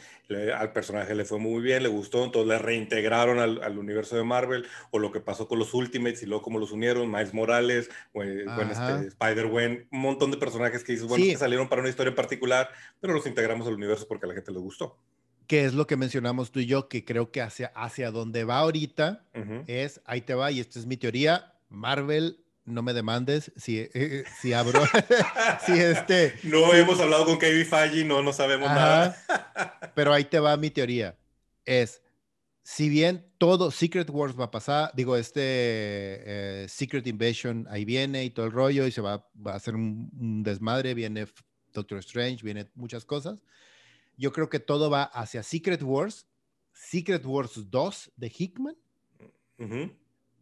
al personaje le fue muy bien, le gustó, entonces le reintegraron al, al, universo de Marvel. O lo que pasó con los Ultimates y luego cómo los unieron, Miles Morales, o, este, Spider-Gwen, un montón de personajes que dices, bueno, que salieron para una historia en particular, pero los integramos al universo porque a la gente le gustó. Que es lo que mencionamos tú y yo, que creo que hacia, hacia donde va ahorita es, ahí te va, y esta es mi teoría, Marvel no me demandes si, eh, eh, si abro, si este... No hemos hablado con Kevin Feige, no, no sabemos nada. pero ahí te va mi teoría. Es, si bien todo Secret Wars va a pasar, digo, este eh, Secret Invasion ahí viene y todo el rollo y se va, va a hacer un, desmadre, viene Doctor Strange, viene muchas cosas. Yo creo que todo va hacia Secret Wars, Secret Wars 2 de Hickman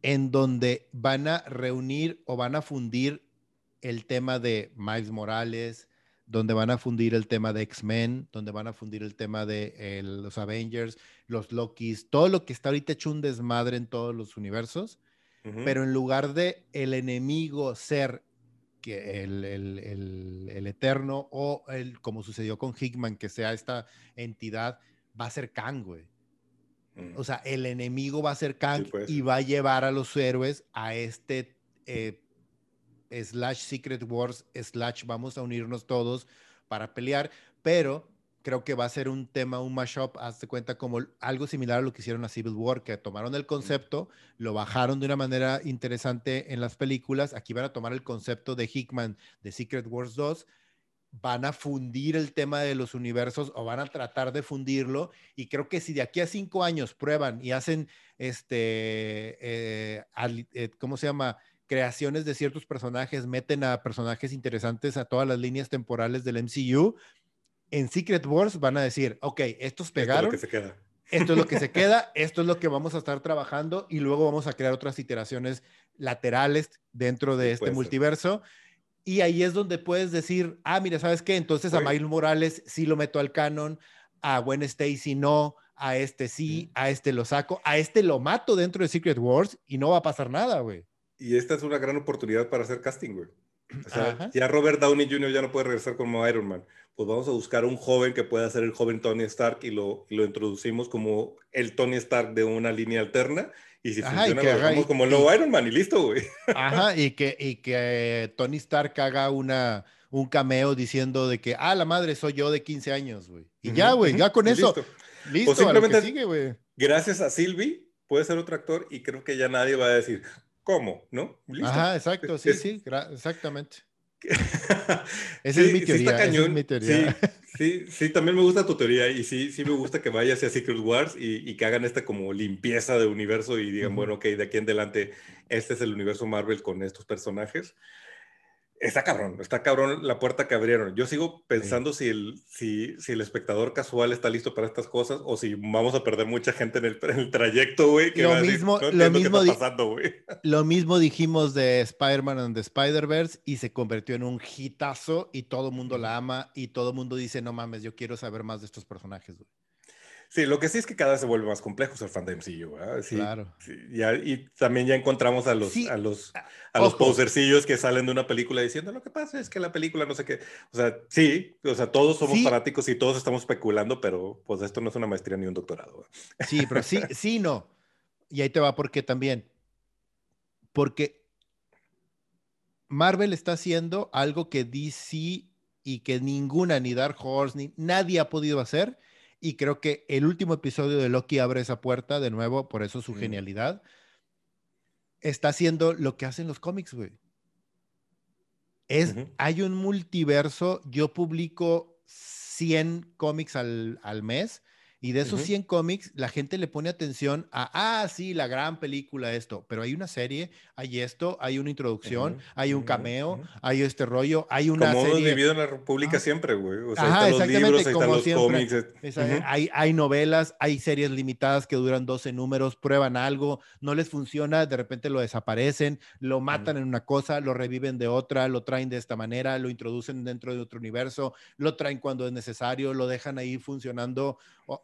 en donde van a reunir o van a fundir el tema de Miles Morales, donde van a fundir el tema de X-Men, donde van a fundir el tema de los Avengers, los Lokis, todo lo que está ahorita hecho un desmadre en todos los universos, pero en lugar de el enemigo ser que el, el, eterno o el, como sucedió con Hickman, que sea esta entidad, va a ser Kang, güey. O sea, el enemigo va a ser Kang y va a llevar a los héroes a este eh, slash Secret Wars, slash vamos a unirnos todos para pelear, pero creo que va a ser un tema, un mashup, hazte cuenta como algo similar a lo que hicieron a Civil War, que tomaron el concepto, lo bajaron de una manera interesante en las películas, aquí van a tomar el concepto de Hickman de Secret Wars 2 van a fundir el tema de los universos o van a tratar de fundirlo. Y creo que si de aquí a cinco años prueban y hacen, este, eh, eh, ¿cómo se llama? Creaciones de ciertos personajes, meten a personajes interesantes a todas las líneas temporales del MCU. En Secret Wars van a decir, ok, estos pegaron. Esto es lo que se queda. Esto es lo que se queda, esto es lo que vamos a estar trabajando y luego vamos a crear otras iteraciones laterales dentro de este multiverso. Y ahí es donde puedes decir, ah, mira, ¿sabes qué? Entonces a Miles Morales sí lo meto al canon, a Gwen Stacy no, a este sí, a este lo saco, a este lo mato dentro de Secret Wars y no va a pasar nada, güey. Y esta es una gran oportunidad para hacer casting, güey. O sea, ya Robert Downey Jr. ya no puede regresar como Iron Man. Pues vamos a buscar un joven que pueda ser el joven Tony Stark y lo, y lo introducimos como el Tony Stark de una línea alterna y si funciona, lo dejamos como el nuevo Iron Man y listo, güey. Ajá, y que, y que Tony Stark haga una, un cameo diciendo de que, ah, la madre soy yo de 15 años, güey. Y ya, güey, ya con eso. Listo, o simplemente, sigue, güey. Gracias a Sylvie, puede ser otro actor y creo que ya nadie va a decir, ¿cómo? ¿No? Ajá, exacto, sí, sí, exactamente. Esa es mi teoría. Sí, es mi teoría. Sí, sí, también me gusta tu teoría y sí, sí me gusta que vaya hacia Secret Wars y, y que hagan esta como limpieza de universo y digan, bueno, ok, de aquí en adelante este es el universo Marvel con estos personajes. Está cabrón, está cabrón la puerta que abrieron. Yo sigo pensando si, el, si, si, el espectador casual está listo para estas cosas o si vamos a perder mucha gente en el, en el trayecto, güey. Lo, mismo, lo, mismo pasando, lo mismo dijimos de Spider-Man and the Spider-Verse y se convirtió en un hitazo y todo el mundo la ama y todo el mundo dice, no mames, yo quiero saber más de estos personajes, güey. Sí, lo que sí es que cada vez se vuelve más complejo el fan de MCU. Sí, claro. y también ya encontramos a los, a los, a los posercillos que salen de una película diciendo lo que pasa es que la película no sé qué. O sea, sí, o sea, todos somos fanáticos y todos estamos especulando, pero pues esto no es una maestría ni un doctorado. Sí, pero sí, sí, no. Y ahí te va porque también. Porque Marvel está haciendo algo que DC y que ninguna, ni Dark Horse, ni nadie ha podido hacer y creo que el último episodio de Loki abre esa puerta de nuevo, por eso su genialidad. Está haciendo lo que hacen los cómics, güey. Es, Hay un multiverso, yo publico 100 cómics al, al mes y de esos 100 cómics, la gente le pone atención a, ah, sí, la gran película, esto, pero hay una serie, hay esto, hay una introducción, hay un cameo, hay este rollo, hay una como serie. vivido en la República siempre, güey. O sea, están los libros, ahí están los cómics. hay, hay novelas, hay series limitadas que duran 12 números, prueban algo, no les funciona, de repente lo desaparecen, lo matan en una cosa, lo reviven de otra, lo traen de esta manera, lo introducen dentro de otro universo, lo traen cuando es necesario, lo dejan ahí funcionando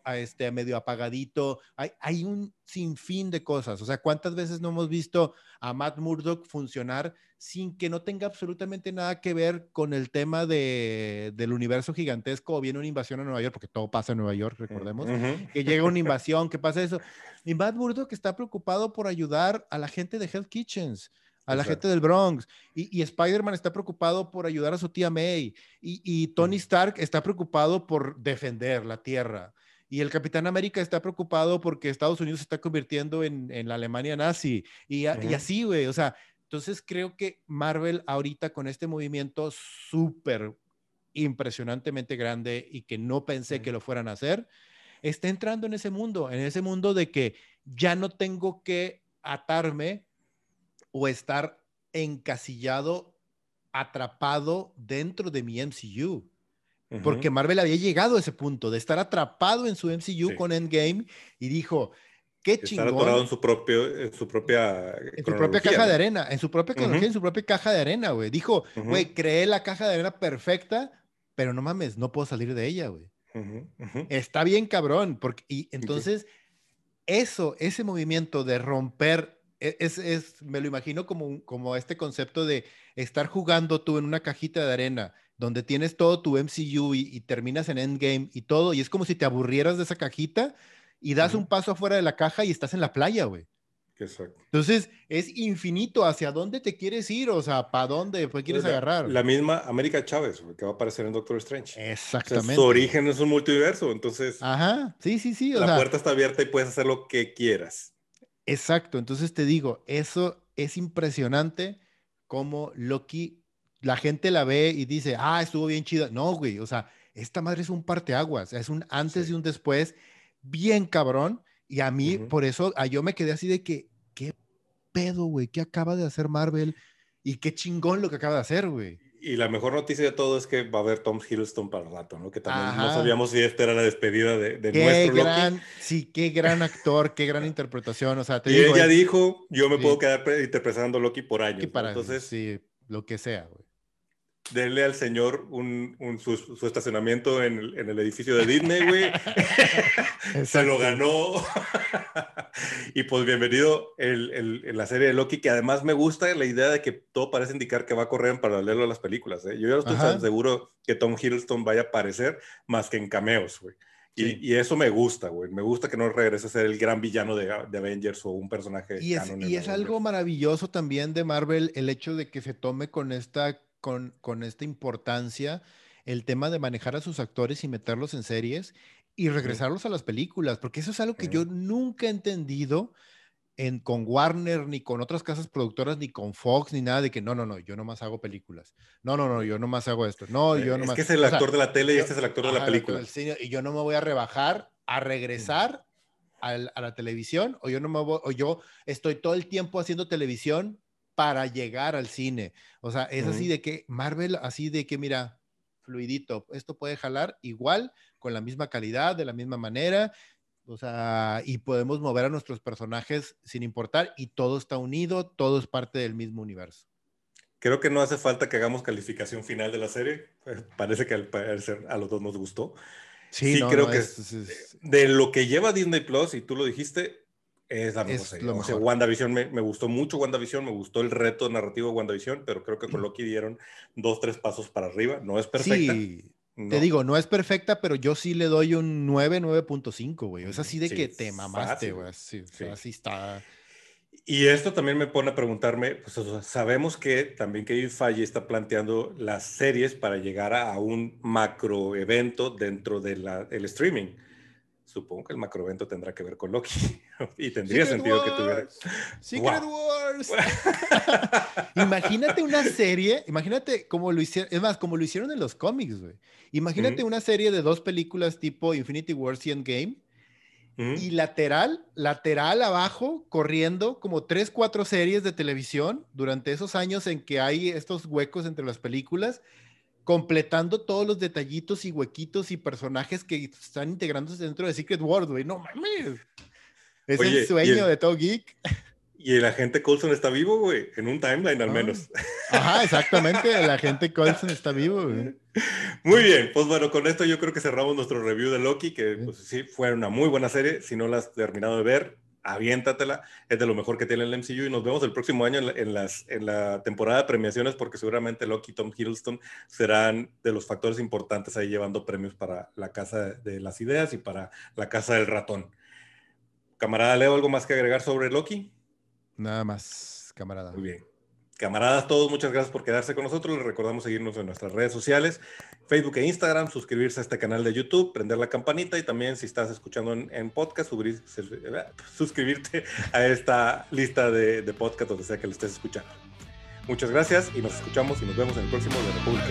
a este medio apagadito. Hay, hay un sinfín de cosas. O sea, ¿cuántas veces no hemos visto a Matt Murdock funcionar sin que no tenga absolutamente nada que ver con el tema de, del universo gigantesco o viene una invasión a Nueva York, porque todo pasa en Nueva York, recordemos, que llega una invasión, que pasa eso. Y Matt Murdock está preocupado por ayudar a la gente de Health Kitchens a la gente del Bronx. Y, y Spider-Man está preocupado por ayudar a su tía May. Y, y Tony Stark está preocupado por defender la Tierra. Y el Capitán América está preocupado porque Estados Unidos se está convirtiendo en, en la Alemania nazi. Y, y así, güey. O sea, entonces creo que Marvel ahorita con este movimiento súper impresionantemente grande y que no pensé que lo fueran a hacer, está entrando en ese mundo, en ese mundo de que ya no tengo que atarme o estar encasillado, atrapado dentro de mi MCU. Porque Marvel había llegado a ese punto de estar atrapado en su MCU con Endgame y dijo, qué chingón. Estar atorado en su, propio, en su propia En su propia caja de arena, en su propia cronología, en su propia caja de arena, güey. Dijo, güey, creé la caja de arena perfecta, pero no mames, no puedo salir de ella, güey. Está bien cabrón, porque, y entonces eso, ese movimiento de romper e, es, es, me lo imagino como, como este concepto de estar jugando tú en una cajita de arena donde tienes todo tu MCU y, terminas en Endgame y todo, y es como si te aburrieras de esa cajita y das un paso afuera de la caja y estás en la playa, güey. Exacto. Entonces, es infinito hacia dónde te quieres ir, o sea, para dónde pues, quieres agarrar. La misma América Chávez, que va a aparecer en Doctor Strange. Exactamente. su origen es un multiverso, entonces. Ajá, sí, sí, sí. la puerta está abierta y puedes hacer lo que quieras. Exacto, entonces te digo, eso es impresionante como Loki la gente la ve y dice, ah, estuvo bien chida. No, güey, o sea, esta madre es un parteaguas, es un antes y un después, bien cabrón. Y a mí, por eso, a yo me quedé así de que, ¿qué pedo, güey? ¿Qué acaba de hacer Marvel? Y qué chingón lo que acaba de hacer, güey. Y la mejor noticia de todo es que va a haber Tom Hiddleston para el rato, ¿no? Que también no sabíamos si esta era la despedida de, de nuestro gran, Sí, qué gran actor, qué gran interpretación. O sea, te y ella dijo, yo me puedo quedar interpretando Loki por años. Para, Entonces, sí, lo que sea, güey denle al señor un, su, estacionamiento en el, en el, edificio de Disney, güey. Se lo ganó. y pues bienvenido en la serie de Loki, que además me gusta la idea de que todo parece indicar que va a correr en paralelo a las películas. ¿eh? Yo ya no estoy tan seguro que Tom Hiddleston vaya a aparecer más que en cameos, güey. Y, y, eso me gusta, güey. Me gusta que no regrese a ser el gran villano de, de Avengers o un personaje. Y es, y es algo maravilloso también de Marvel el hecho de que se tome con esta con, con esta importancia el tema de manejar a sus actores y meterlos en series y regresarlos a las películas, porque eso es algo que yo nunca he entendido en, con Warner, ni con otras casas productoras, ni con Fox, ni nada de que no, no, no, yo nomás hago películas. No, no, no, yo nomás hago esto. No, yo nomás. Es que es el actor de la tele y este es el actor de la película. y yo no me voy a rebajar a regresar a, la televisión, o yo no me voy, o yo estoy todo el tiempo haciendo televisión para llegar al cine. O sea, es así de que Marvel, así de que, mira, fluidito, esto puede jalar igual, con la misma calidad, de la misma manera, o sea, y podemos mover a nuestros personajes sin importar y todo está unido, todo es parte del mismo universo. Creo que no hace falta que hagamos calificación final de la serie. Pues, parece que al parecer a los dos nos gustó. Sí, creo que de lo que lleva Disney Plus, y tú lo dijiste, es la mejor serie. O sea, WandaVision me, me, gustó mucho, WandaVision, me gustó el reto narrativo de WandaVision, pero creo que con Loki dieron dos, tres pasos para arriba. No es perfecta. Sí, te digo, no es perfecta, pero yo sí le doy un 9, 9.5, güey. Es así de que te mamaste, güey. Sí, así está. Y esto también me pone a preguntarme, pues sabemos que también Kevin Feige está planteando las series para llegar a, un macro evento dentro del streaming supongo que el macroevento tendrá que ver con Loki y tendría sentido que tuviera. Secret Wars. imagínate una serie, imagínate cómo lo hicieron, es más, como lo hicieron en los cómics, güey. Imagínate una serie de dos películas tipo Infinity Wars y Endgame. Y lateral, lateral abajo, corriendo como tres, cuatro series de televisión durante esos años en que hay estos huecos entre las películas completando todos los detallitos y huequitos y personajes que están integrándose dentro de Secret World, güey. No mames. Es el sueño de todo geek. Y el agente Coulson está vivo, güey, en un timeline al ah. menos. Ajá, exactamente, el agente Coulson está vivo, güey. Muy bien, pues bueno, con esto yo creo que cerramos nuestro review de Loki, que pues, sí fue una muy buena serie. Si no la has terminado de ver, aviéntatela, es de lo mejor que tiene el MCU y nos vemos el próximo año en la, las, en la temporada de premiaciones porque seguramente Loki y Tom Hiddleston serán de los factores importantes ahí llevando premios para la Casa de las Ideas y para la Casa del Ratón. Camarada Leo, ¿algo más que agregar sobre Loki? Nada más, camarada. Muy bien. Camaradas, todos, muchas gracias por quedarse con nosotros. Les recordamos seguirnos en nuestras redes sociales, Facebook e Instagram, suscribirse a este canal de YouTube, prender la campanita y también si estás escuchando en, podcast, suscribirte a esta lista de, de podcast donde sea que lo estés escuchando. Muchas gracias y nos escuchamos y nos vemos en el próximo de República.